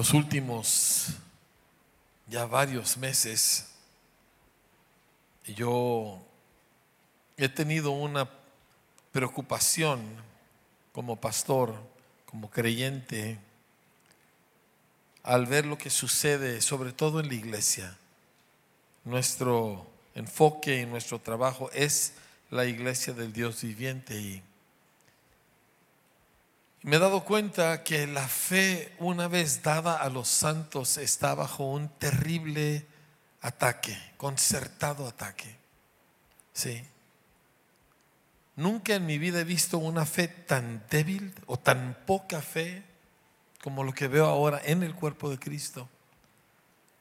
los últimos ya varios meses yo he tenido una preocupación como pastor, como creyente, al ver lo que sucede, sobre todo en la iglesia. Nuestro enfoque y nuestro trabajo es la iglesia del Dios viviente y me he dado cuenta que la fe una vez dada a los santos está bajo un terrible ataque, concertado ataque. Sí. Nunca en mi vida he visto una fe tan débil o tan poca fe como lo que veo ahora en el cuerpo de Cristo.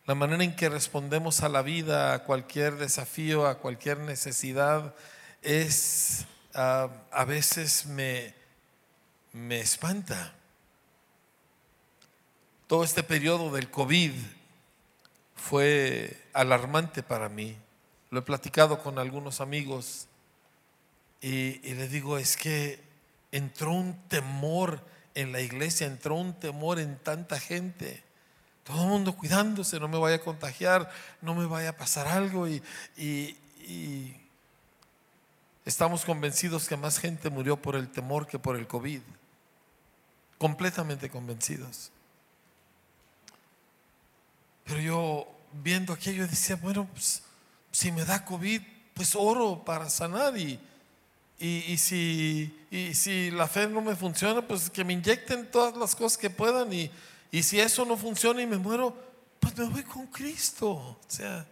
La manera en que respondemos a la vida, a cualquier desafío, a cualquier necesidad, es ah, a veces me, me espanta. Todo este periodo del COVID fue alarmante para mí. Lo he platicado con algunos amigos y, y les digo, es que entró un temor en la iglesia, entró un temor en tanta gente. Todo el mundo cuidándose, no me vaya a contagiar, no me vaya a pasar algo. y, y estamos convencidos que más gente murió por el temor que por el COVID completamente convencidos. Pero yo viendo aquello decía, bueno, pues, si me da COVID, pues oro para sanar y, y, si, y si la fe no me funciona, pues que me inyecten todas las cosas que puedan y, y si eso no funciona y me muero, pues me voy con Cristo. O sea,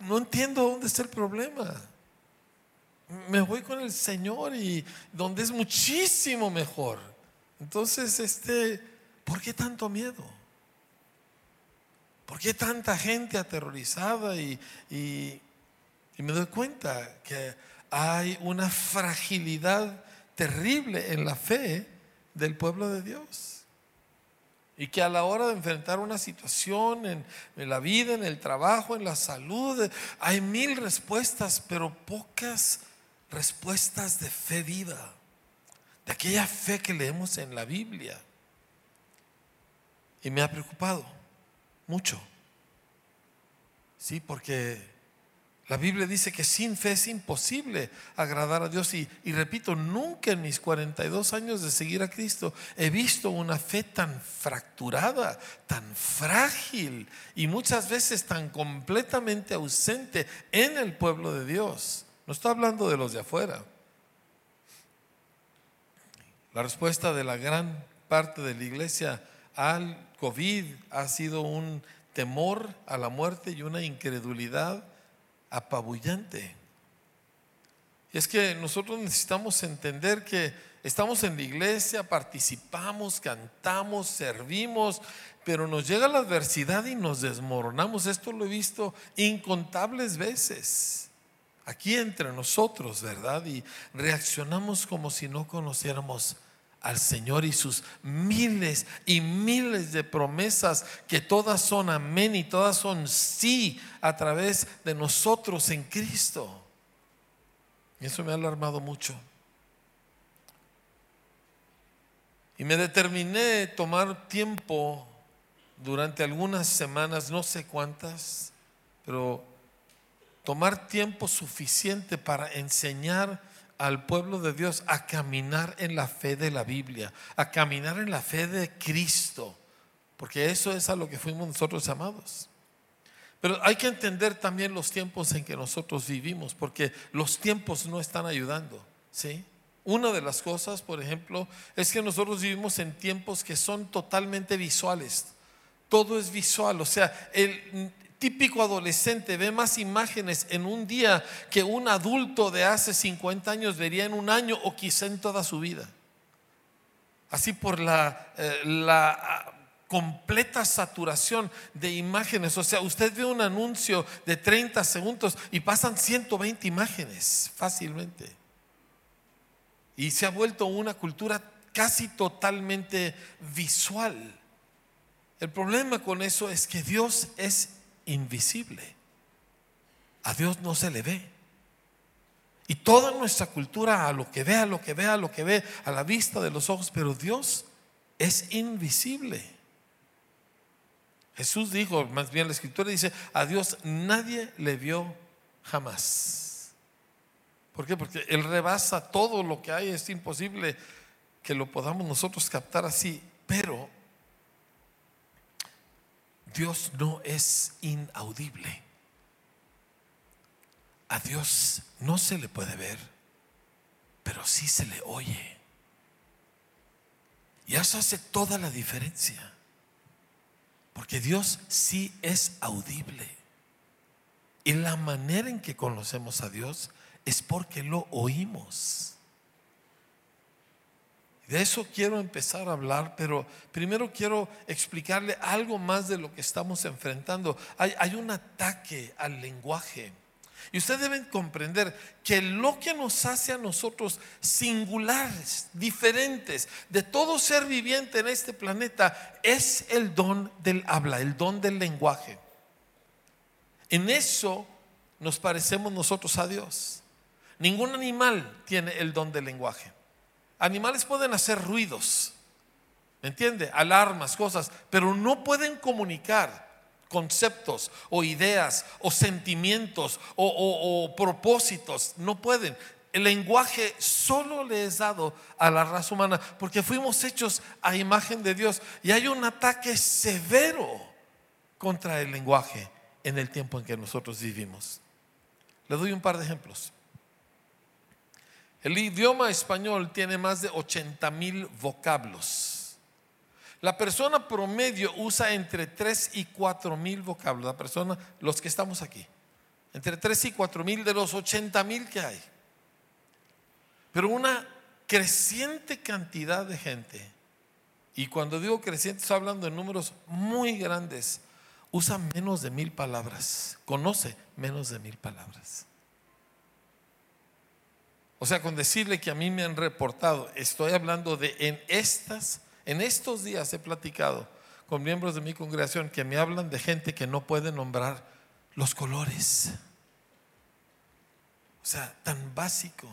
no entiendo dónde está el problema. Me voy con el Señor y donde es muchísimo mejor. Entonces, este, ¿por qué tanto miedo? ¿Por qué tanta gente aterrorizada? Y, me doy cuenta que hay una fragilidad terrible en la fe del pueblo de Dios. Y que a la hora de enfrentar una situación en, la vida, en el trabajo, en la salud, hay mil respuestas, pero pocas respuestas de fe viva de aquella fe que leemos en la Biblia. Y me ha preocupado mucho. Sí, porque la Biblia dice que sin fe es imposible agradar a Dios. Y, y, repito, nunca en mis 42 años de seguir a Cristo he visto una fe tan fracturada, tan frágil y muchas veces tan completamente ausente en el pueblo de Dios. No estoy hablando de los de afuera. La respuesta de la gran parte de la iglesia al COVID ha sido un temor a la muerte y una incredulidad apabullante. Y es que nosotros necesitamos entender que estamos en la iglesia, participamos, cantamos, servimos, pero nos llega la adversidad y nos desmoronamos. Esto lo he visto incontables veces aquí entre nosotros, ¿verdad? Y reaccionamos como si no conociéramos al Señor y sus miles y miles de promesas que todas son amén y todas son sí a través de nosotros en Cristo. Y eso me ha alarmado mucho. Y me determiné tomar tiempo durante algunas semanas, no sé cuántas, pero tomar tiempo suficiente para enseñar al pueblo de Dios a caminar en la fe de la Biblia, a caminar en la fe de Cristo, porque eso es a lo que fuimos nosotros llamados. Pero hay que entender también los tiempos en que nosotros vivimos, porque los tiempos no están ayudando, ¿sí? Una de las cosas, por ejemplo, es que nosotros vivimos en tiempos que son totalmente visuales. Todo es visual, o sea, el, típico adolescente ve más imágenes en un día que un adulto de hace 50 años vería en un año o quizá en toda su vida. Así por la, eh, la ah, completa saturación de imágenes. O sea, usted ve un anuncio de 30 segundos y pasan 120 imágenes fácilmente. Y se ha vuelto una cultura casi totalmente visual. El problema con eso es que Dios es invisible. A Dios no se le ve. Y toda nuestra cultura a lo que ve, a lo que ve, a lo que ve, a la vista de los ojos, pero Dios es invisible. Jesús dijo, más bien la escritura dice, a Dios nadie le vio jamás. ¿Por qué? Porque Él rebasa todo lo que hay, es imposible que lo podamos nosotros captar así, pero Dios no es inaudible. A Dios no se le puede ver, pero sí se le oye. Y eso hace toda la diferencia. Porque Dios sí es audible. Y la manera en que conocemos a Dios es porque lo oímos. De eso quiero empezar a hablar, pero primero quiero explicarle algo más de lo que estamos enfrentando. Hay, un ataque al lenguaje. Y ustedes deben comprender que lo que nos hace a nosotros singulares, diferentes de todo ser viviente en este planeta, es el don del habla, el don del lenguaje. En eso nos parecemos nosotros a Dios. Ningún animal tiene el don del lenguaje. Animales pueden hacer ruidos, ¿me entiende? Alarmas, cosas, pero no pueden comunicar conceptos o ideas o sentimientos o, propósitos. No pueden. El lenguaje solo le es dado a la raza humana porque fuimos hechos a imagen de Dios y hay un ataque severo contra el lenguaje en el tiempo en que nosotros vivimos. Le doy un par de ejemplos. El idioma español tiene más de 80 mil vocablos. La persona promedio usa entre 3 y 4 mil vocablos. La persona, los que estamos aquí. Entre 3 y 4 mil de los 80 mil que hay. Pero una creciente cantidad de gente, y cuando digo creciente estoy hablando de números muy grandes, usa menos de mil palabras, conoce menos de mil palabras. O sea, con decirle que a mí me han reportado, estoy hablando de en estas en estos días he platicado con miembros de mi congregación que me hablan de gente que no puede nombrar los colores. O sea, tan básico.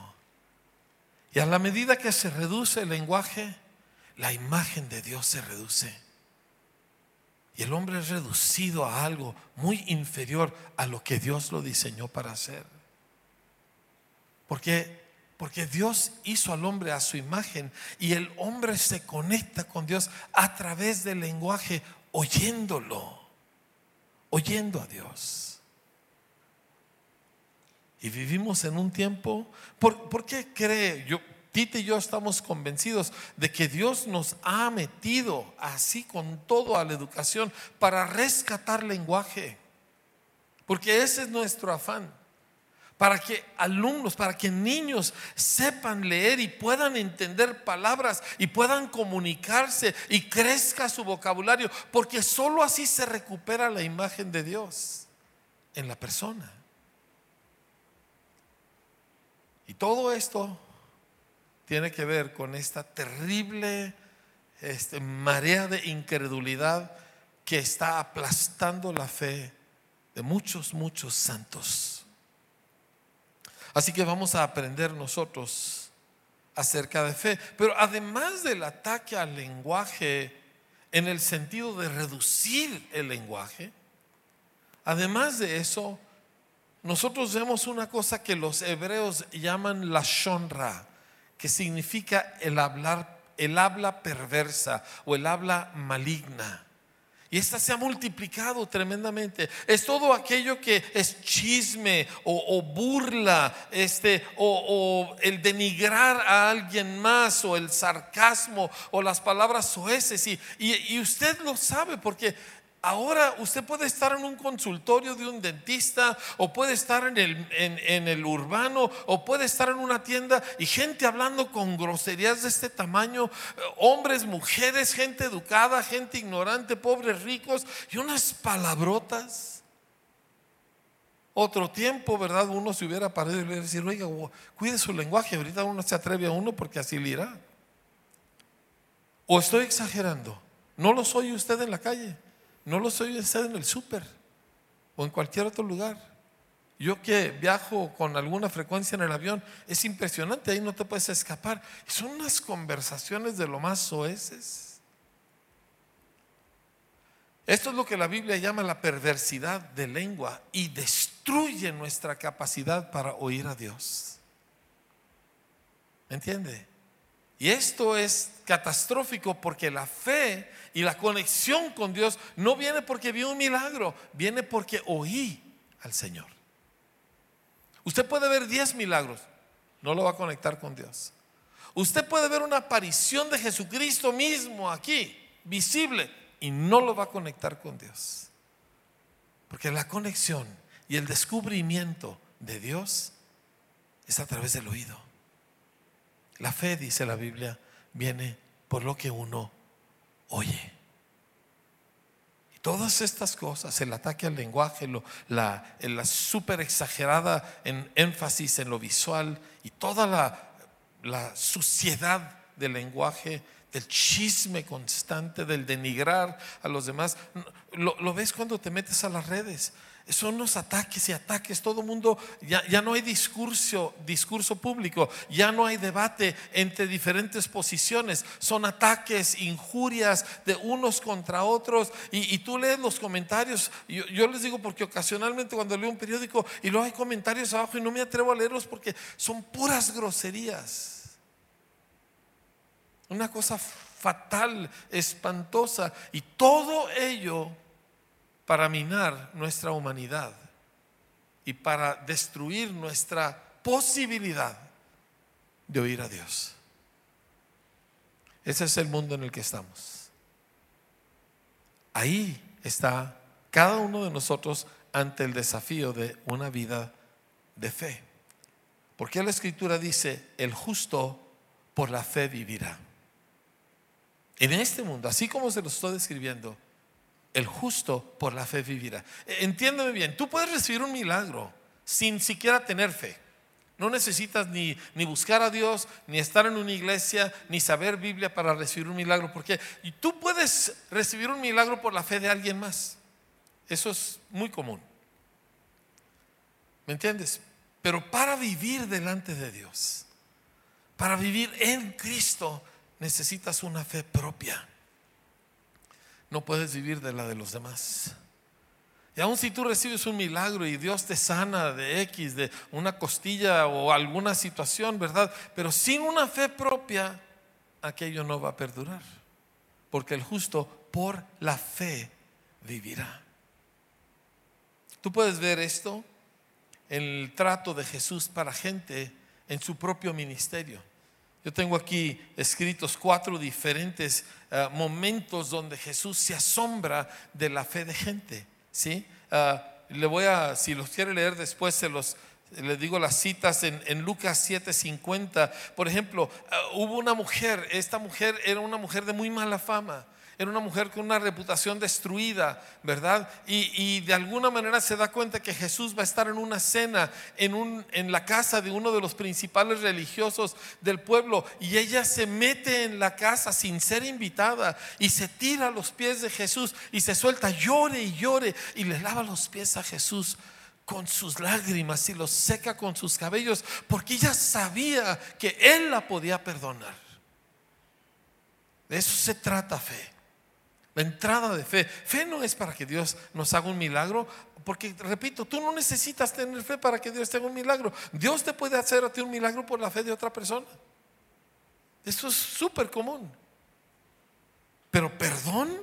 Y a la medida que se reduce el lenguaje, la imagen de Dios se reduce. Y el hombre es reducido a algo muy inferior a lo que Dios lo diseñó para hacer. Porque porque Dios hizo al hombre a su imagen y el hombre se conecta con Dios a través del lenguaje, oyéndolo, oyendo a Dios. Y vivimos en un tiempo, ¿por, qué cree? Yo, Tite y yo estamos convencidos de que Dios nos ha metido así con todo a la educación para rescatar lenguaje. Porque ese es nuestro afán para que alumnos, para que niños sepan leer y puedan entender palabras y puedan comunicarse y crezca su vocabulario, porque sólo así se recupera la imagen de Dios en la persona. Y todo esto tiene que ver con esta terrible este, marea de incredulidad que está aplastando la fe de muchos, muchos santos. Así que vamos a aprender nosotros acerca de fe. Pero además del ataque al lenguaje en el sentido de reducir el lenguaje, además de eso, nosotros vemos una cosa que los hebreos llaman la shonra, que significa el hablar, el habla perversa o el habla maligna. Y esta se ha multiplicado tremendamente. Es todo aquello que es chisme o, burla, este, o, el denigrar a alguien más, o el sarcasmo, o las palabras soeces. Y, y usted lo sabe porque Ahora usted puede estar en un consultorio de un dentista o puede estar en el, en, el, urbano o puede estar en una tienda y gente hablando con groserías de este tamaño, eh, hombres, mujeres, gente educada, gente ignorante, pobres, ricos y unas palabrotas. Otro tiempo, ¿verdad? Uno se hubiera parado y le hubiera decir, oiga, cuide su lenguaje, ahorita uno se atreve a uno porque así le irá. O estoy exagerando, no lo soy usted en la calle. No lo soy usted en el súper o en cualquier otro lugar. Yo que viajo con alguna frecuencia en el avión, es impresionante, ahí no te puedes escapar. Son unas conversaciones de lo más soeces. Esto es lo que la Biblia llama la perversidad de lengua y destruye nuestra capacidad para oír a Dios. ¿Me entiende? Y esto es catastrófico porque la fe y la conexión con Dios no viene porque vi un milagro, viene porque oí al Señor. Usted puede ver 10 milagros, no lo va a conectar con Dios. Usted puede ver una aparición de Jesucristo mismo aquí, visible, y no lo va a conectar con Dios. Porque la conexión y el descubrimiento de Dios es a través del oído. La fe, dice la Biblia, viene por lo que uno oye. Y todas estas cosas, el ataque al lenguaje, la, la super exagerada en énfasis en lo visual y toda la, la suciedad del lenguaje, del chisme constante, del denigrar a los demás. Lo, lo, ves cuando te metes a las redes. Son los ataques y ataques. Todo el mundo, ya, ya, no hay discurso, discurso público, ya no hay debate entre diferentes posiciones. Son ataques, injurias de unos contra otros. Y, y tú lees los comentarios. Yo, yo, les digo porque ocasionalmente cuando leo un periódico y luego hay comentarios abajo y no me atrevo a leerlos porque son puras groserías. Una cosa fatal, espantosa. Y todo ello para minar nuestra humanidad y para destruir nuestra posibilidad de oír a Dios. Ese es el mundo en el que estamos. Ahí está cada uno de nosotros ante el desafío de una vida de fe. Porque la escritura dice, el justo por la fe vivirá. En este mundo, así como se lo estoy describiendo, el justo por la fe vivirá. E, entiéndeme bien, tú puedes recibir un milagro sin siquiera tener fe. No necesitas ni, ni, buscar a Dios, ni estar en una iglesia, ni saber Biblia para recibir un milagro. Porque tú puedes recibir un milagro por la fe de alguien más. Eso es muy común. ¿Me entiendes? Pero para vivir delante de Dios, para vivir en Cristo, necesitas una fe propia. No puedes vivir de la de los demás. Y aun si tú recibes un milagro y Dios te sana de X, de una costilla o alguna situación, ¿verdad? Pero sin una fe propia, aquello no va a perdurar. Porque el justo por la fe vivirá. Tú puedes ver esto en el trato de Jesús para gente en su propio ministerio. Yo tengo aquí escritos cuatro diferentes uh, momentos donde Jesús se asombra de la fe de gente. ¿sí? Uh, le voy a, si los quiere leer después, se los, les digo las citas en, en Lucas 7:50. Por ejemplo, uh, hubo una mujer, esta mujer era una mujer de muy mala fama era una mujer con una reputación destruida, ¿verdad? Y, de alguna manera se da cuenta que Jesús va a estar en una cena en, en la casa de uno de los principales religiosos del pueblo y ella se mete en la casa sin ser invitada y se tira a los pies de Jesús y se suelta, llore y llore y le lava los pies a Jesús con sus lágrimas y los seca con sus cabellos porque ella sabía que él la podía perdonar. De eso se trata fe. La entrada de fe. Fe no es para que Dios nos haga un milagro, porque repito, tú no necesitas tener fe para que Dios te haga un milagro. Dios te puede hacer a ti un milagro por la fe de otra persona. Eso es súper común. Pero perdón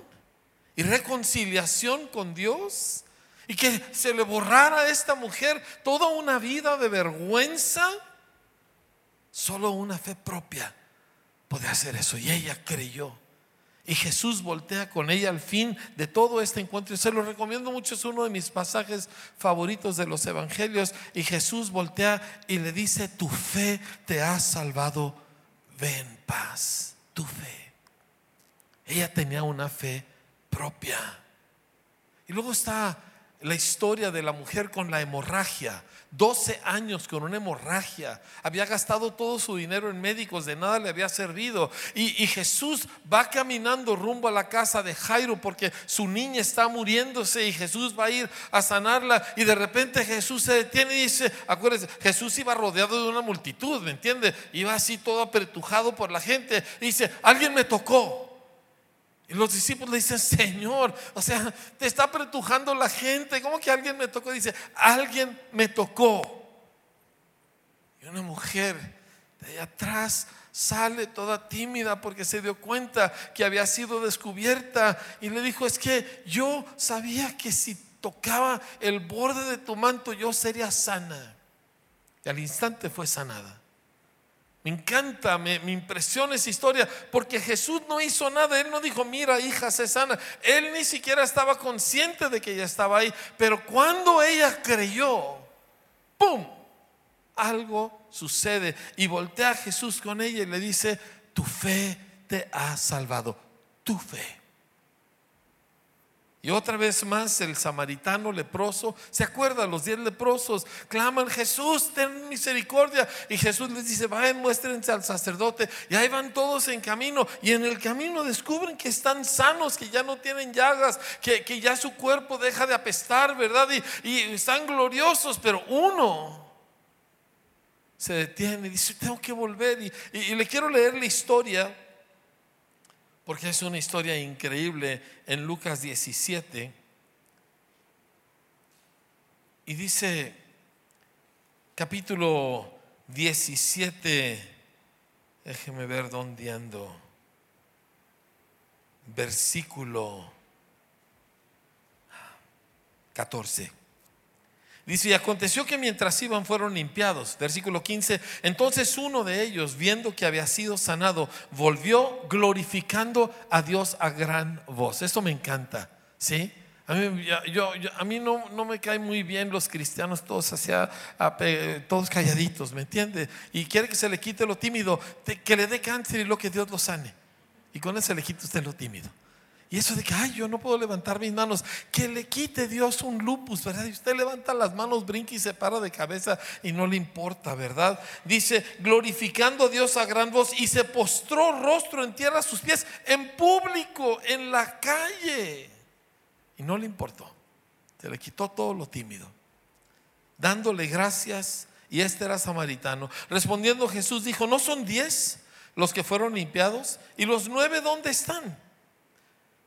y reconciliación con Dios y que se le borrara a esta mujer toda una vida de vergüenza, solo una fe propia puede hacer eso. Y ella creyó. Y Jesús voltea con ella al fin de todo este encuentro. Y se lo recomiendo mucho, es uno de mis pasajes favoritos de los evangelios. Y Jesús voltea y le dice, tu fe te ha salvado, ven paz, tu fe. Ella tenía una fe propia. Y luego está la historia de la mujer con la hemorragia. 12 años con una hemorragia. Había gastado todo su dinero en médicos, de nada le había servido. Y, Jesús va caminando rumbo a la casa de Jairo porque su niña está muriéndose y Jesús va a ir a sanarla. Y de repente Jesús se detiene y dice, acuérdense, Jesús iba rodeado de una multitud, ¿me entiende? Iba así todo apretujado por la gente. Y dice, alguien me tocó. Y los discípulos le dicen, Señor, o sea, te está apretujando la gente. ¿Cómo que alguien me tocó? Dice, alguien me tocó. Y una mujer de allá atrás sale toda tímida porque se dio cuenta que había sido descubierta y le dijo, es que yo sabía que si tocaba el borde de tu manto yo sería sana. Y al instante fue sanada. Me encanta, me, impresiona esa historia, porque Jesús no hizo nada, Él no dijo, mira hija, se sana. Él ni siquiera estaba consciente de que ella estaba ahí, pero cuando ella creyó, ¡pum! Algo sucede y voltea a Jesús con ella y le dice, tu fe te ha salvado, tu fe. Y otra vez más el samaritano leproso, ¿se acuerda? Los diez leprosos claman, Jesús, ten misericordia. Y Jesús les dice, vayan, muéstrense al sacerdote. Y ahí van todos en camino. Y en el camino descubren que están sanos, que ya no tienen llagas, que, ya su cuerpo deja de apestar, ¿verdad? Y, están gloriosos, pero uno se detiene y dice, tengo que volver. y le quiero leer la historia porque es una historia increíble en Lucas 17. Y dice, capítulo 17, déjeme ver dónde ando, versículo 14. Dice, y aconteció que mientras iban fueron limpiados. Versículo 15. Entonces uno de ellos, viendo que había sido sanado, volvió glorificando a Dios a gran voz. Esto me encanta. ¿Sí? A mí, yo, a mí no, no, me caen muy bien los cristianos todos hacia, todos calladitos, ¿me entiende? Y quiere que se le quite lo tímido, que le dé cáncer y lo que Dios lo sane. Y con eso le quita usted lo tímido. Y eso de que, ay, yo no puedo levantar mis manos, que le quite Dios un lupus, ¿verdad? Y usted levanta las manos, brinca y se para de cabeza y no le importa, ¿verdad? Dice, glorificando a Dios a gran voz y se postró rostro en tierra a sus pies en público, en la calle. Y no le importó, se le quitó todo lo tímido, dándole gracias. Y este era samaritano. Respondiendo Jesús dijo, ¿no son diez los que fueron limpiados? ¿Y los nueve dónde están?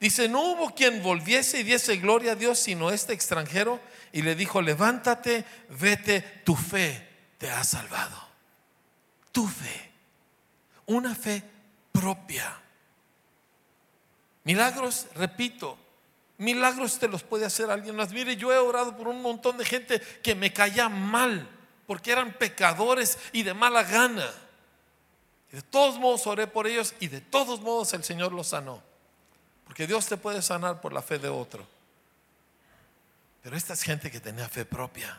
Dice, no hubo quien volviese y diese gloria a Dios sino este extranjero. Y le dijo, levántate, vete, tu fe te ha salvado. Tu fe. Una fe propia. Milagros, repito, milagros te los puede hacer alguien más. Mire, yo he orado por un montón de gente que me caía mal porque eran pecadores y de mala gana. De todos modos oré por ellos y de todos modos el Señor los sanó. Porque Dios te puede sanar por la fe de otro. Pero esta es gente que tenía fe propia.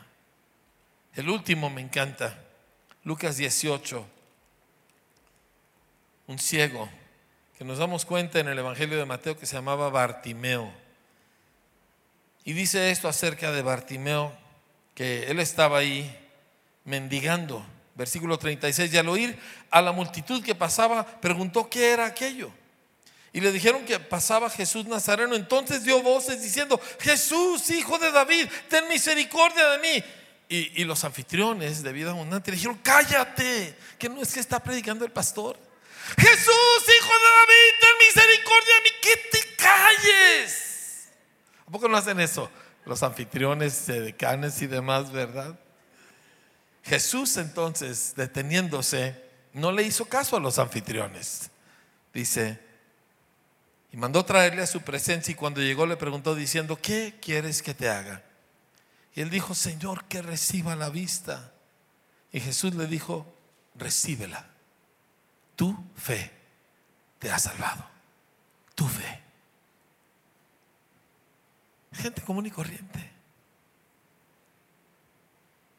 El último me encanta. Lucas 18. Un ciego que nos damos cuenta en el Evangelio de Mateo que se llamaba Bartimeo. Y dice esto acerca de Bartimeo, que él estaba ahí mendigando. Versículo 36. Y al oír a la multitud que pasaba, preguntó qué era aquello. Y le dijeron que pasaba Jesús Nazareno. Entonces dio voces diciendo, Jesús, hijo de David, ten misericordia de mí. Y, los anfitriones de vida abundante le dijeron, cállate, que no es que está predicando el pastor. Jesús, hijo de David, ten misericordia de mí, que te calles. ¿A poco no hacen eso? Los anfitriones, decanes y demás, ¿verdad? Jesús entonces, deteniéndose, no le hizo caso a los anfitriones. Dice, y mandó traerle a su presencia y cuando llegó le preguntó diciendo, ¿qué quieres que te haga? Y él dijo, Señor, que reciba la vista. Y Jesús le dijo, recíbela. Tu fe te ha salvado. Tu fe. Gente común y corriente.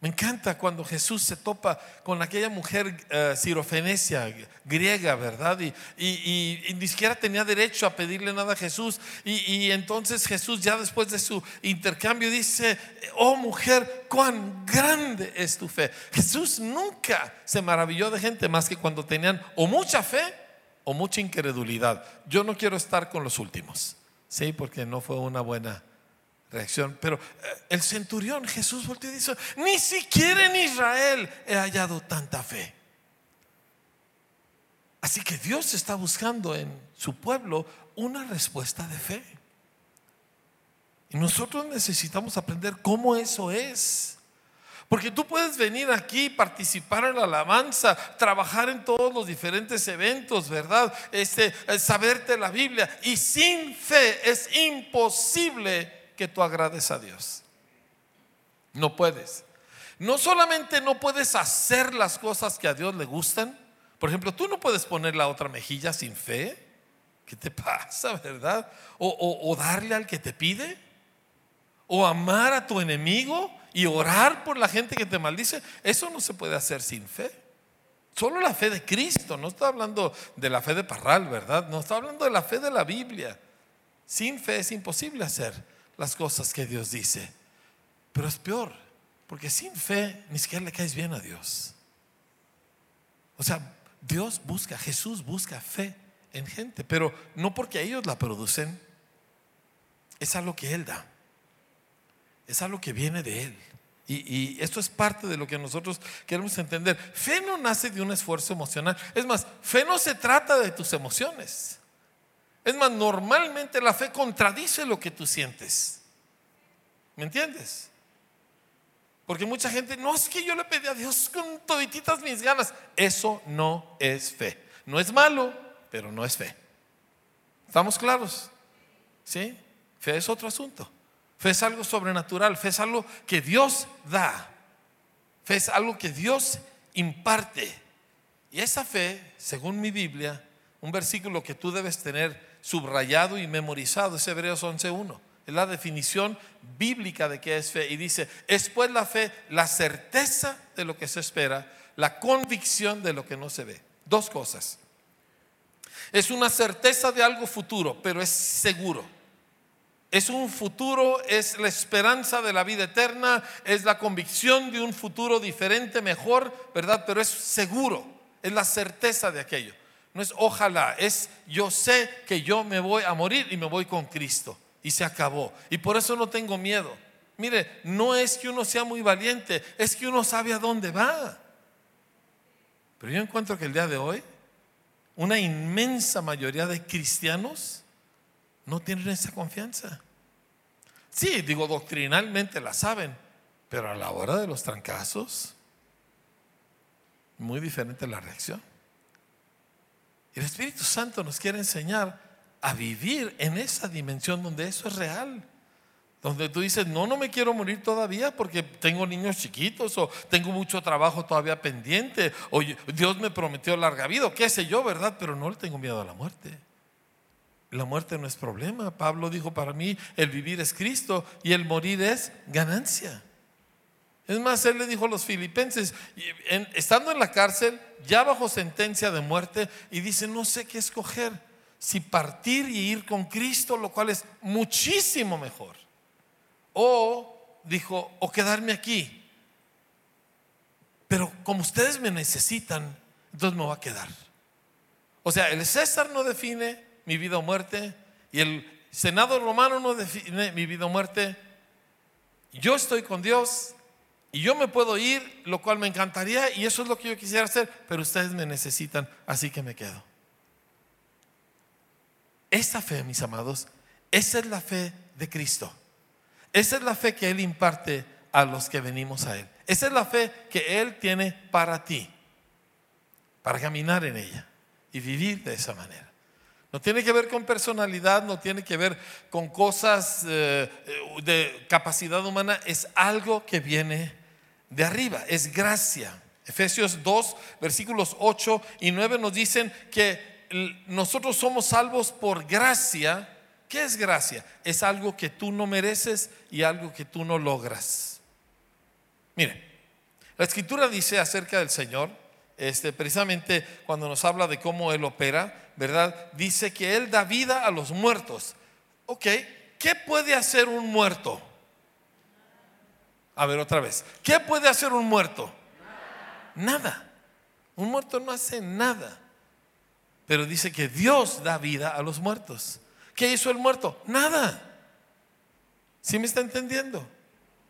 Me encanta cuando Jesús se topa con aquella mujer uh, griega, ¿verdad? Y, ni siquiera tenía derecho a pedirle nada a Jesús. Y, entonces Jesús ya después de su intercambio dice, oh mujer, cuán grande es tu fe. Jesús nunca se maravilló de gente más que cuando tenían o mucha fe o mucha incredulidad. Yo no quiero estar con los últimos, ¿sí? Porque no fue una buena reacción. Pero eh, el centurión Jesús volteó y dice, ni siquiera en Israel he hallado tanta fe. Así que Dios está buscando en su pueblo una respuesta de fe. Y nosotros necesitamos aprender cómo eso es. Porque tú puedes venir aquí, participar en la alabanza, trabajar en todos los diferentes eventos, ¿verdad? Este, eh, saberte la Biblia. Y sin fe es imposible que tú agrades a Dios. No puedes. No solamente no puedes hacer las cosas que a Dios le gustan. Por ejemplo, tú no puedes poner la otra mejilla sin fe. ¿Qué te pasa, verdad? o darle al que te pide. O amar a tu enemigo y orar por la gente que te maldice, eso no se puede hacer sin fe. Solo la fe de Cristo, no está hablando de la fe de Parral, ¿verdad? No está hablando de la fe de la Biblia. Sin fe es imposible hacer las cosas que Dios dice. Pero es peor, porque sin fe ni siquiera le caes bien a Dios. O sea, Dios busca, Jesús busca fe en gente, pero no porque ellos la producen, es algo que Él da es algo que viene de Él. Y, esto es parte de lo que nosotros queremos entender. Fe no nace de un esfuerzo emocional. Es más, fe no se trata de tus emociones. Es más, normalmente la fe contradice lo que tú sientes. ¿Me entiendes? Porque mucha gente, no es que yo le pedí a Dios con todititas mis ganas. Eso no es fe. No es malo, pero no es fe. ¿Estamos claros? ¿Sí? Fe es otro asunto. Fe es algo sobrenatural, fe es algo que Dios da, fe es algo que Dios imparte. Y esa fe, según mi Biblia, un versículo que tú debes tener subrayado y memorizado es Hebreos 11.1. Es la definición bíblica de qué es fe. Y dice, es pues la fe la certeza de lo que se espera, la convicción de lo que no se ve. Dos cosas. Es una certeza de algo futuro, pero es seguro es un futuro, es la esperanza de la vida eterna, es la convicción de un futuro diferente, mejor, ¿verdad? Pero es seguro, es la certeza de aquello. No es ojalá, es yo sé que yo me voy a morir y me voy con Cristo. Y se acabó. Y por eso no tengo miedo. Mire, no es que uno sea muy valiente, es que uno sabe a dónde va. Pero yo encuentro que el día de hoy, una inmensa mayoría de cristianos no tienen esa confianza. Sí, digo, doctrinalmente la saben, pero a la hora de los trancazos, muy diferente la reacción. El Espíritu Santo nos quiere enseñar a vivir en esa dimensión donde eso es real. Donde tú dices, no, no me quiero morir todavía porque tengo niños chiquitos o tengo mucho trabajo todavía pendiente o Dios me prometió larga vida o qué sé yo, ¿verdad? Pero no le tengo miedo a la muerte. La muerte no es problema. Pablo dijo, para mí el vivir es Cristo y el morir es ganancia. Es más, él le dijo a los filipenses, estando en la cárcel, ya bajo sentencia de muerte, y dice, no sé qué escoger, si partir y ir con Cristo, lo cual es muchísimo mejor. O, dijo, o quedarme aquí. Pero como ustedes me necesitan, entonces me voy a quedar. O sea, el César no define, mi vida o muerte y el Senado romano no define mi vida o muerte. Yo estoy con Dios y yo me puedo ir, lo cual me encantaría y eso es lo que yo quisiera hacer, pero ustedes me necesitan, así que me quedo. Esta fe, mis amados, esa es la fe de Cristo. Esa es la fe que Él imparte a los que venimos a Él. Esa es la fe que Él tiene para ti, para caminar en ella y vivir de esa manera. No tiene que ver con personalidad, no tiene que ver con cosas eh, de capacidad humana, es algo que viene de arriba, es gracia. Efesios 2, versículos 8 y 9 nos dicen que nosotros somos salvos por gracia. ¿Qué es gracia? Es algo que tú no mereces y algo que tú no logras. Mire, la escritura dice acerca del Señor, este, precisamente cuando nos habla de cómo Él opera, ¿verdad? Dice que Él da vida a los muertos. Ok, ¿qué puede hacer un muerto? A ver otra vez, ¿qué puede hacer un muerto? Nada. Un muerto no hace nada. Pero dice que Dios da vida a los muertos. ¿Qué hizo el muerto? Nada. ¿Sí me está entendiendo?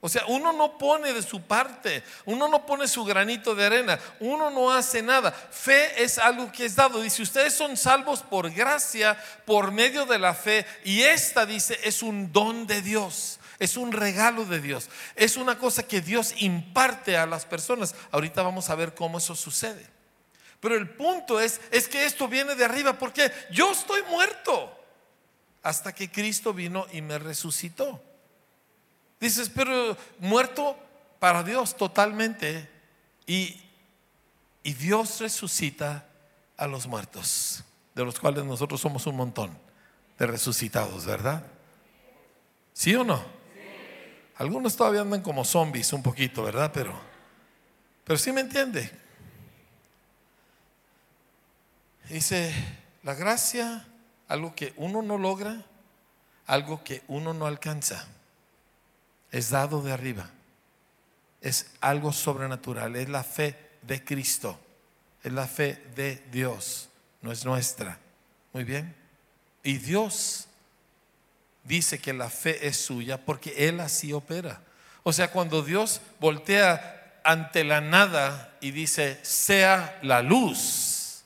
O sea, uno no pone de su parte, uno no pone su granito de arena, uno no hace nada. Fe es algo que es dado. Dice, ustedes son salvos por gracia, por medio de la fe. Y esta, dice, es un don de Dios. Es un regalo de Dios. Es una cosa que Dios imparte a las personas. Ahorita vamos a ver cómo eso sucede. Pero el punto es, es que esto viene de arriba porque yo estoy muerto hasta que Cristo vino y me resucitó. Dices, pero muerto para Dios totalmente. Y, y Dios resucita a los muertos, de los cuales nosotros somos un montón de resucitados, ¿verdad? ¿Sí o no? Algunos todavía andan como zombies un poquito, ¿verdad? Pero, pero sí me entiende. Dice, la gracia, algo que uno no logra, algo que uno no alcanza es dado de arriba. Es algo sobrenatural, es la fe de Cristo, es la fe de Dios, no es nuestra. Muy bien. Y Dios dice que la fe es suya porque Él así opera. O sea, cuando Dios voltea ante la nada y dice, sea la luz,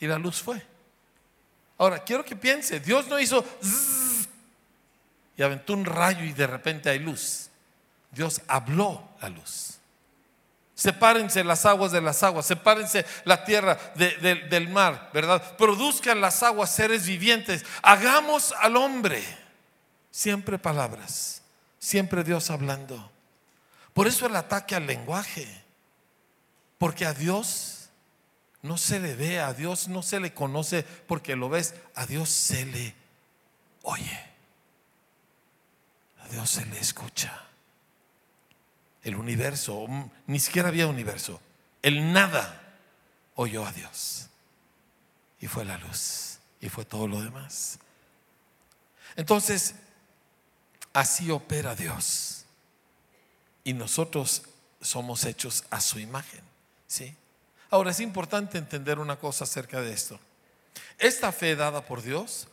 y la luz fue. Ahora, quiero que piense, Dios no hizo y aventó un rayo y de repente hay luz. Dios habló la luz. Sepárense las aguas de las aguas, sepárense la tierra del mar, ¿verdad? Produzcan las aguas seres vivientes. Hagamos al hombre. Siempre palabras, siempre Dios hablando. Por eso el ataque al lenguaje. Porque a Dios no se le ve, a Dios no se le conoce porque lo ves, a Dios se le oye. Dios se le escucha. El universo, ni siquiera había universo, el nada oyó a Dios. Y fue la luz, y fue todo lo demás. Entonces, así opera Dios. Y nosotros somos hechos a su imagen. ¿sí? Ahora es importante entender una cosa acerca de esto. Esta fe dada por Dios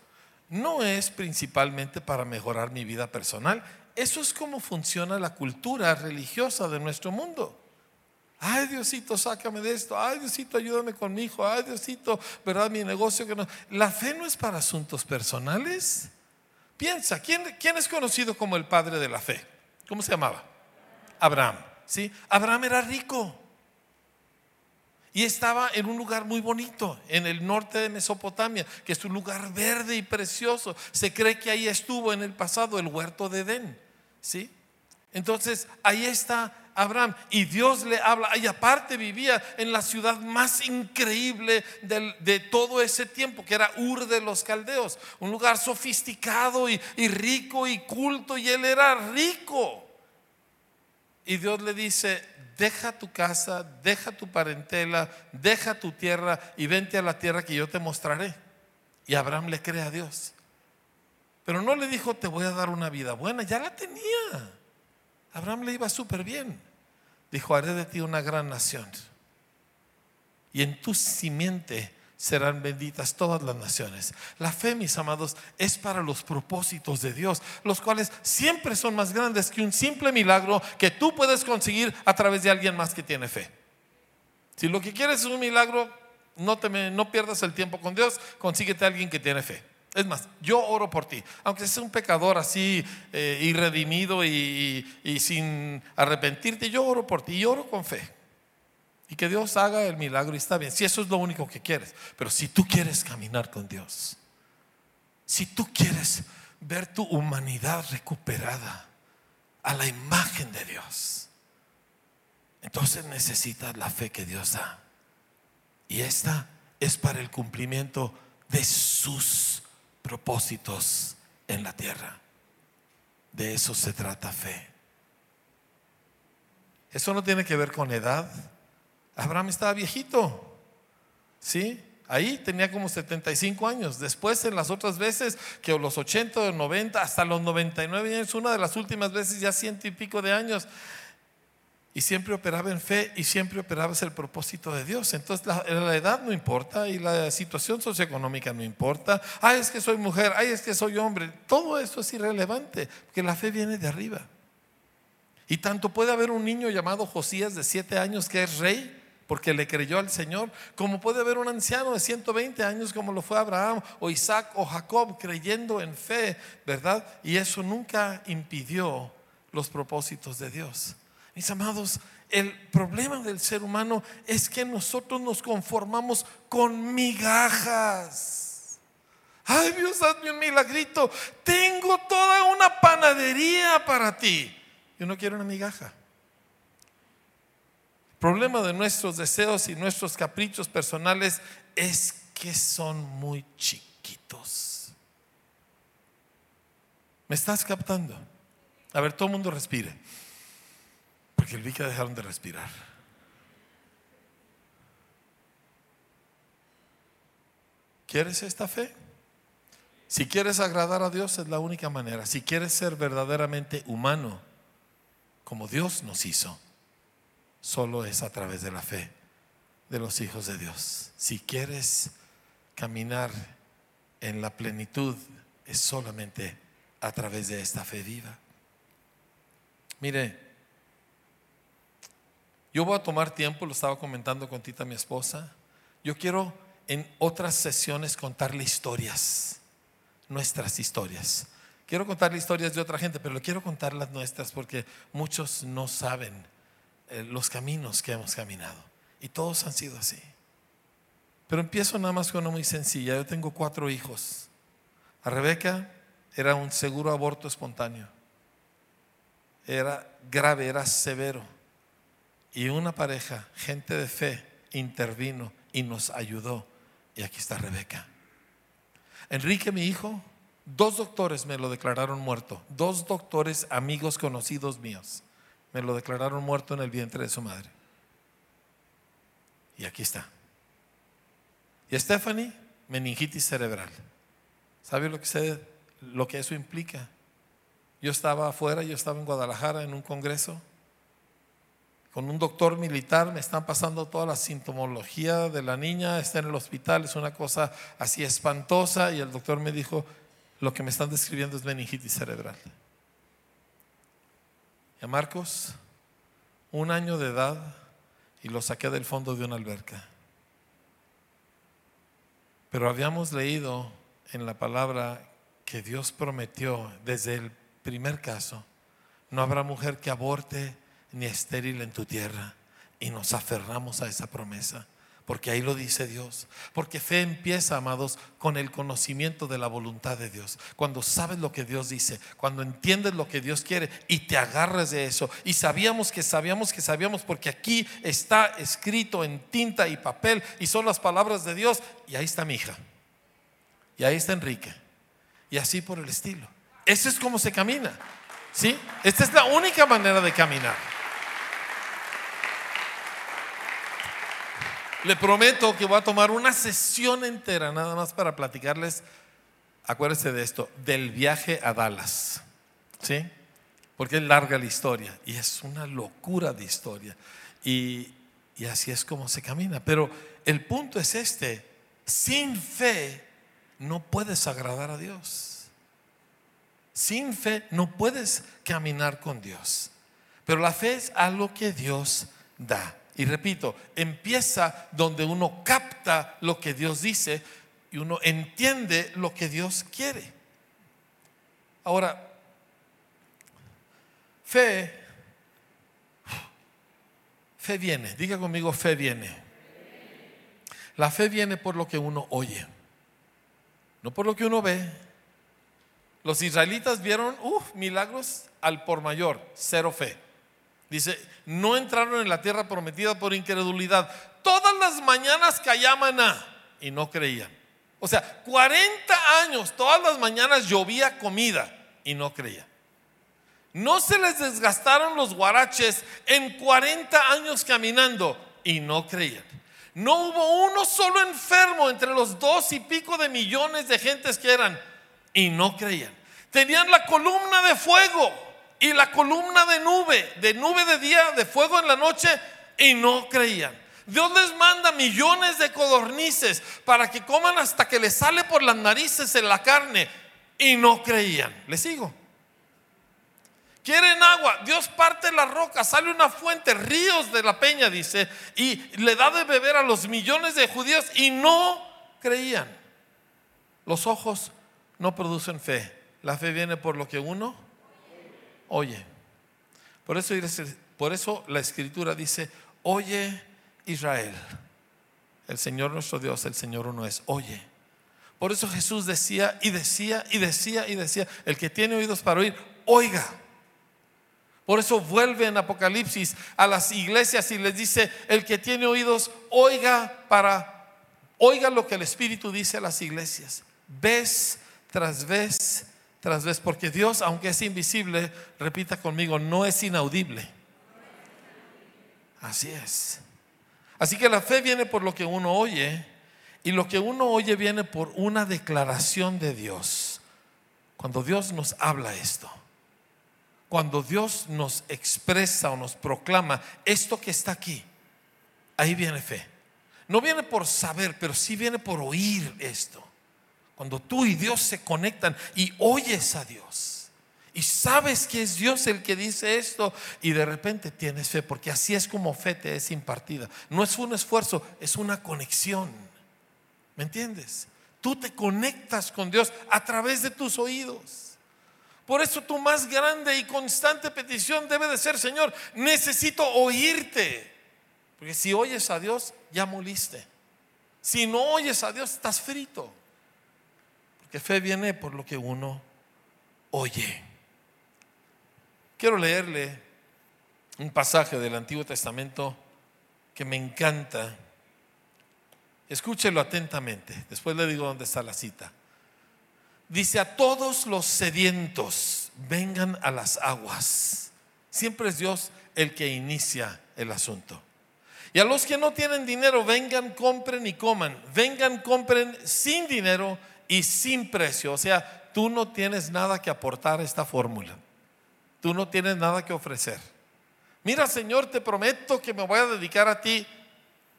no es principalmente para mejorar mi vida personal. Eso es como funciona la cultura religiosa de nuestro mundo. Ay, Diosito, sácame de esto. Ay, Diosito, ayúdame con mi hijo. Ay, Diosito, ¿verdad? Mi negocio que no. La fe no es para asuntos personales. Piensa, ¿quién, es conocido como el padre de la fe? ¿Cómo se llamaba? Abraham. ¿Sí? Abraham era rico. Y estaba en un lugar muy bonito, en el norte de Mesopotamia, que es un lugar verde y precioso. Se cree que ahí estuvo en el pasado el huerto de Edén. ¿Sí? Entonces, ahí está Abraham y Dios le habla. Y aparte vivía en la ciudad más increíble de todo ese tiempo, que era Ur de los Caldeos, un lugar sofisticado y rico y culto, y él era rico. Y Dios le dice, deja tu casa, deja tu parentela, deja tu tierra y vente a la tierra que yo te mostraré. Y Abraham le cree a Dios. Pero no le dijo, te voy a dar una vida buena, ya la tenía. Abraham le iba súper bien. Dijo, haré de ti una gran nación. Y en tu simiente serán benditas todas las naciones. La fe, mis amados, es para los propósitos de Dios, los cuales siempre son más grandes que un simple milagro que tú puedes conseguir a través de alguien más que tiene fe. Si lo que quieres es un milagro, no, te no pierdas el tiempo con Dios, consíguete a alguien que tiene fe. Es más, yo oro por ti, aunque seas un pecador así eh, irredimido y, y sin arrepentirte, yo oro por ti y oro con fe. Y que Dios haga el milagro y está bien, si eso es lo único que quieres. Pero si tú quieres caminar con Dios, si tú quieres ver tu humanidad recuperada a la imagen de Dios, entonces necesitas la fe que Dios da. Y esta es para el cumplimiento de sus propósitos en la tierra. De eso se trata fe. Eso no tiene que ver con edad Abraham estaba viejito. ¿Sí? Ahí tenía como 75 años. Después, en las otras veces, que los 80, 90, hasta los 99 años, una de las últimas veces ya ciento y pico de años. Y siempre operaba en fe y siempre operaba el propósito de Dios. Entonces la, la, edad no importa y la situación socioeconómica no importa. Ay, es que soy mujer, ay, es que soy hombre. Todo eso es irrelevante, porque la fe viene de arriba. Y tanto puede haber un niño llamado Josías de siete años que es rey porque le creyó al Señor, como puede haber un anciano de 120 años como lo fue Abraham o Isaac o Jacob creyendo en fe, ¿verdad? Y eso nunca impidió los propósitos de Dios. Mis amados, el problema del ser humano es que nosotros nos conformamos con migajas. Ay Dios, hazme un milagrito. Tengo toda una panadería para ti. Yo no quiero una migaja. El problema de nuestros deseos y nuestros caprichos personales es que son muy chiquitos. ¿Me estás captando? A ver, todo el mundo respire. Porque vi que dejaron de respirar. ¿Quieres esta fe? Si quieres agradar a Dios es la única manera. Si quieres ser verdaderamente humano, como Dios nos hizo, solo es a través de la fe de los hijos de Dios. Si quieres caminar en la plenitud, es solamente a través de esta fe viva. Mire, yo voy a tomar tiempo, lo estaba comentando con Tita, mi esposa. Yo quiero en otras sesiones contarle historias, nuestras historias. Quiero contarle historias de otra gente, pero quiero contar las nuestras porque muchos no saben eh, los caminos que hemos caminado. Y todos han sido así. Pero empiezo nada más con una muy sencilla. Yo tengo cuatro hijos. A Rebeca era un seguro aborto espontáneo. Era grave, era severo y una pareja, gente de fe, intervino y nos ayudó. Y aquí está Rebeca. Enrique, mi hijo, dos doctores me lo declararon muerto. Dos doctores, amigos conocidos míos, me lo declararon muerto en el vientre de su madre. Y aquí está. Y Stephanie, meningitis cerebral. ¿Sabe lo que, lo que eso implica? Yo estaba afuera, yo estaba en Guadalajara en un congreso con un doctor militar, me están pasando toda la sintomología de la niña, está en el hospital, es una cosa así espantosa y el doctor me dijo, lo que me están describiendo es meningitis cerebral. Y a Marcos, un año de edad, y lo saqué del fondo de una alberca. Pero habíamos leído en la palabra que Dios prometió desde el primer caso, no habrá mujer que aborte ni estéril en tu tierra. Y nos aferramos a esa promesa, porque ahí lo dice Dios. Porque fe empieza, amados, con el conocimiento de la voluntad de Dios. Cuando sabes lo que Dios dice, cuando entiendes lo que Dios quiere y te agarras de eso. Y sabíamos que sabíamos que sabíamos, porque aquí está escrito en tinta y papel y son las palabras de Dios. Y ahí está mi hija. Y ahí está Enrique. Y así por el estilo. Eso es como se camina. ¿Sí? Esta es la única manera de caminar. Le prometo que voy a tomar una sesión entera nada más para platicarles, acuérdense de esto, del viaje a Dallas. ¿Sí? Porque es larga la historia y es una locura de historia. Y, y así es como se camina. Pero el punto es este, sin fe no puedes agradar a Dios. Sin fe no puedes caminar con Dios. Pero la fe es algo que Dios da. Y repito, empieza donde uno capta lo que Dios dice y uno entiende lo que Dios quiere. Ahora, fe, fe viene, diga conmigo, fe viene. La fe viene por lo que uno oye, no por lo que uno ve. Los israelitas vieron, milagros al por mayor, cero fe. Dice, no entraron en la tierra prometida por incredulidad. Todas las mañanas caía maná y no creían. O sea, 40 años, todas las mañanas llovía comida y no creían. No se les desgastaron los guaraches en 40 años caminando y no creían. No hubo uno solo enfermo entre los dos y pico de millones de gentes que eran y no creían. Tenían la columna de fuego y la columna de nube, de nube de día, de fuego en la noche, y no creían. Dios les manda millones de codornices para que coman hasta que les sale por las narices en la carne y no creían. ¿Les sigo? Quieren agua. Dios parte la roca, sale una fuente, ríos de la peña, dice, y le da de beber a los millones de judíos y no creían. Los ojos no producen fe. La fe viene por lo que uno oye. Por eso, por eso la escritura dice, oye Israel, el Señor nuestro Dios, el Señor uno es, oye. Por eso Jesús decía y decía y decía y decía, el que tiene oídos para oír, oiga. Por eso vuelve en Apocalipsis a las iglesias y les dice, el que tiene oídos, oiga para, oiga lo que el Espíritu dice a las iglesias. Ves tras vez tras vez, porque Dios, aunque es invisible, repita conmigo, no es inaudible. Así es. Así que la fe viene por lo que uno oye y lo que uno oye viene por una declaración de Dios. Cuando Dios nos habla esto, cuando Dios nos expresa o nos proclama esto que está aquí, ahí viene fe. No viene por saber, pero sí viene por oír esto. Cuando tú y Dios se conectan y oyes a Dios y sabes que es Dios el que dice esto y de repente tienes fe, porque así es como fe te es impartida. No es un esfuerzo, es una conexión. ¿Me entiendes? Tú te conectas con Dios a través de tus oídos. Por eso tu más grande y constante petición debe de ser, Señor, necesito oírte. Porque si oyes a Dios, ya moliste. Si no oyes a Dios, estás frito fe viene por lo que uno oye. Quiero leerle un pasaje del Antiguo Testamento que me encanta. Escúchelo atentamente. Después le digo dónde está la cita. Dice, a todos los sedientos, vengan a las aguas. Siempre es Dios el que inicia el asunto. Y a los que no tienen dinero, vengan, compren y coman. Vengan, compren sin dinero y sin precio. O sea, tú no tienes nada que aportar a esta fórmula. Tú no tienes nada que ofrecer. Mira, Señor, te prometo que me voy a dedicar a ti.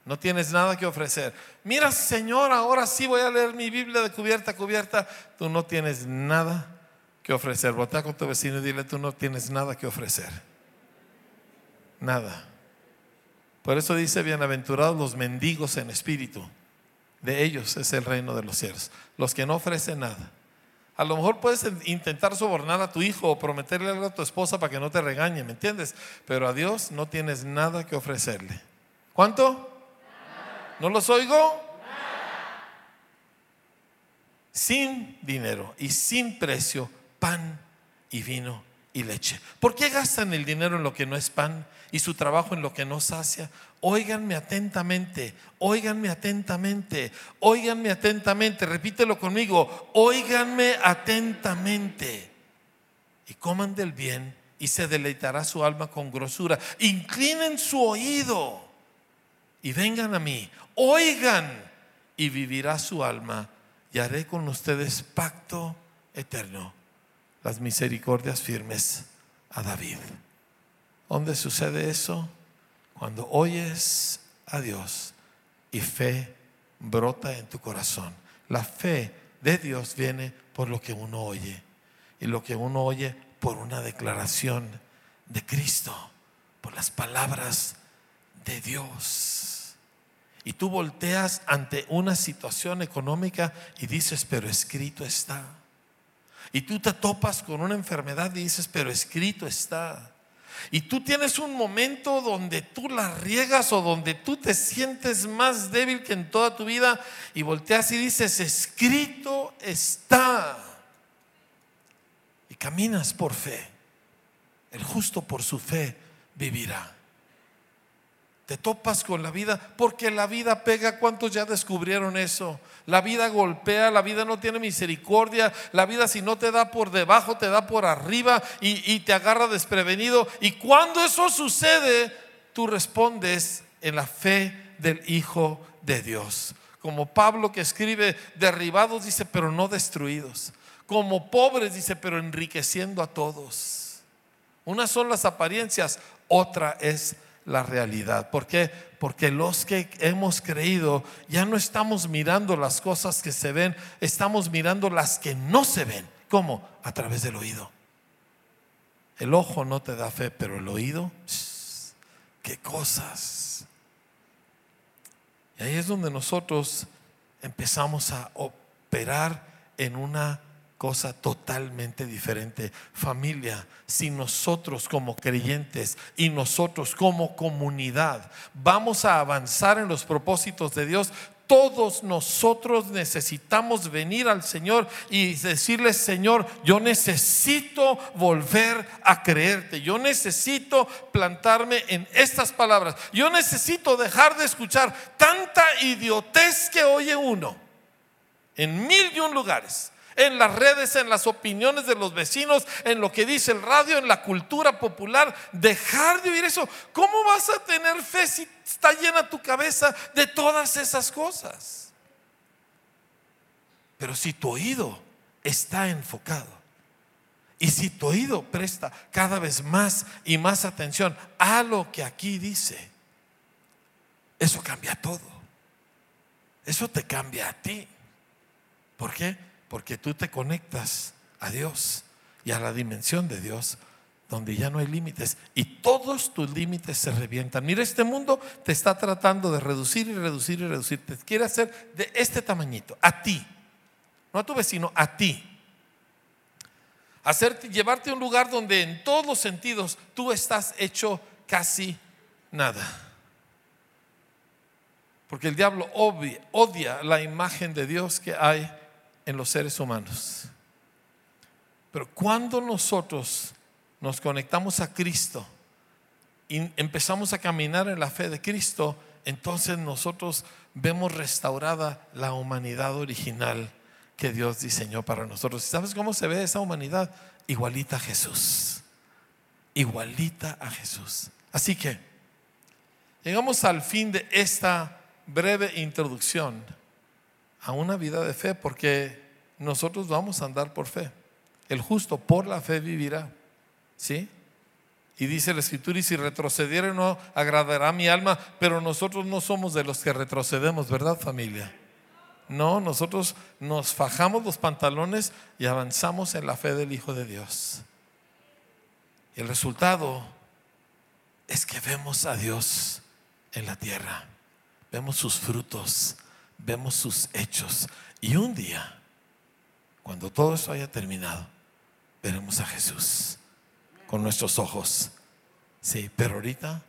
No tienes nada que ofrecer. Mira, Señor, ahora sí voy a leer mi Biblia de cubierta a cubierta. Tú no tienes nada que ofrecer. Voltea con tu vecino y dile, tú no tienes nada que ofrecer. Nada. Por eso dice, bienaventurados los mendigos en espíritu de ellos es el reino de los cielos. Los que no ofrecen nada. A lo mejor puedes intentar sobornar a tu hijo o prometerle algo a tu esposa para que no te regañe, ¿me entiendes? Pero a Dios no tienes nada que ofrecerle. ¿Cuánto? ¿No los oigo? Sin dinero y sin precio, pan y vino y leche. ¿Por qué gastan el dinero en lo que no es pan y su trabajo en lo que no sacia? Óiganme atentamente, óiganme atentamente, óiganme atentamente, repítelo conmigo, óiganme atentamente y coman del bien y se deleitará su alma con grosura. Inclinen su oído y vengan a mí, oigan y vivirá su alma y haré con ustedes pacto eterno las misericordias firmes a David. ¿Dónde sucede eso? Cuando oyes a Dios y fe brota en tu corazón. La fe de Dios viene por lo que uno oye y lo que uno oye por una declaración de Cristo, por las palabras de Dios. Y tú volteas ante una situación económica y dices, pero escrito está. Y tú te topas con una enfermedad y dices, pero escrito está. Y tú tienes un momento donde tú la riegas o donde tú te sientes más débil que en toda tu vida y volteas y dices, escrito está. Y caminas por fe. El justo por su fe vivirá. Te topas con la vida porque la vida pega. ¿Cuántos ya descubrieron eso? La vida golpea, la vida no tiene misericordia. La vida si no te da por debajo, te da por arriba y, y te agarra desprevenido. Y cuando eso sucede, tú respondes en la fe del Hijo de Dios. Como Pablo que escribe, derribados dice, pero no destruidos. Como pobres dice, pero enriqueciendo a todos. Unas son las apariencias, otra es la realidad. ¿Por qué? Porque los que hemos creído ya no estamos mirando las cosas que se ven, estamos mirando las que no se ven. ¿Cómo? A través del oído. El ojo no te da fe, pero el oído, qué cosas. Y ahí es donde nosotros empezamos a operar en una cosa totalmente diferente. Familia, si nosotros como creyentes y nosotros como comunidad vamos a avanzar en los propósitos de Dios, todos nosotros necesitamos venir al Señor y decirle, Señor, yo necesito volver a creerte, yo necesito plantarme en estas palabras, yo necesito dejar de escuchar tanta idiotez que oye uno en mil y un lugares en las redes, en las opiniones de los vecinos, en lo que dice el radio, en la cultura popular. Dejar de oír eso. ¿Cómo vas a tener fe si está llena tu cabeza de todas esas cosas? Pero si tu oído está enfocado y si tu oído presta cada vez más y más atención a lo que aquí dice, eso cambia todo. Eso te cambia a ti. ¿Por qué? Porque tú te conectas a Dios y a la dimensión de Dios donde ya no hay límites y todos tus límites se revientan. Mira, este mundo te está tratando de reducir y reducir y reducir. Te quiere hacer de este tamañito, a ti, no a tu vecino, a ti. Hacerte, llevarte a un lugar donde en todos los sentidos tú estás hecho casi nada. Porque el diablo odia la imagen de Dios que hay en los seres humanos. Pero cuando nosotros nos conectamos a Cristo y empezamos a caminar en la fe de Cristo, entonces nosotros vemos restaurada la humanidad original que Dios diseñó para nosotros. ¿Sabes cómo se ve esa humanidad? Igualita a Jesús. Igualita a Jesús. Así que llegamos al fin de esta breve introducción a una vida de fe, porque nosotros vamos a andar por fe. El justo por la fe vivirá. ¿Sí? Y dice la escritura, y si retrocediere no agradará mi alma, pero nosotros no somos de los que retrocedemos, ¿verdad familia? No, nosotros nos fajamos los pantalones y avanzamos en la fe del Hijo de Dios. Y el resultado es que vemos a Dios en la tierra, vemos sus frutos, vemos sus hechos. Y un día, cuando todo eso haya terminado, veremos a Jesús con nuestros ojos. Sí, pero ahorita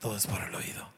todo es por el oído.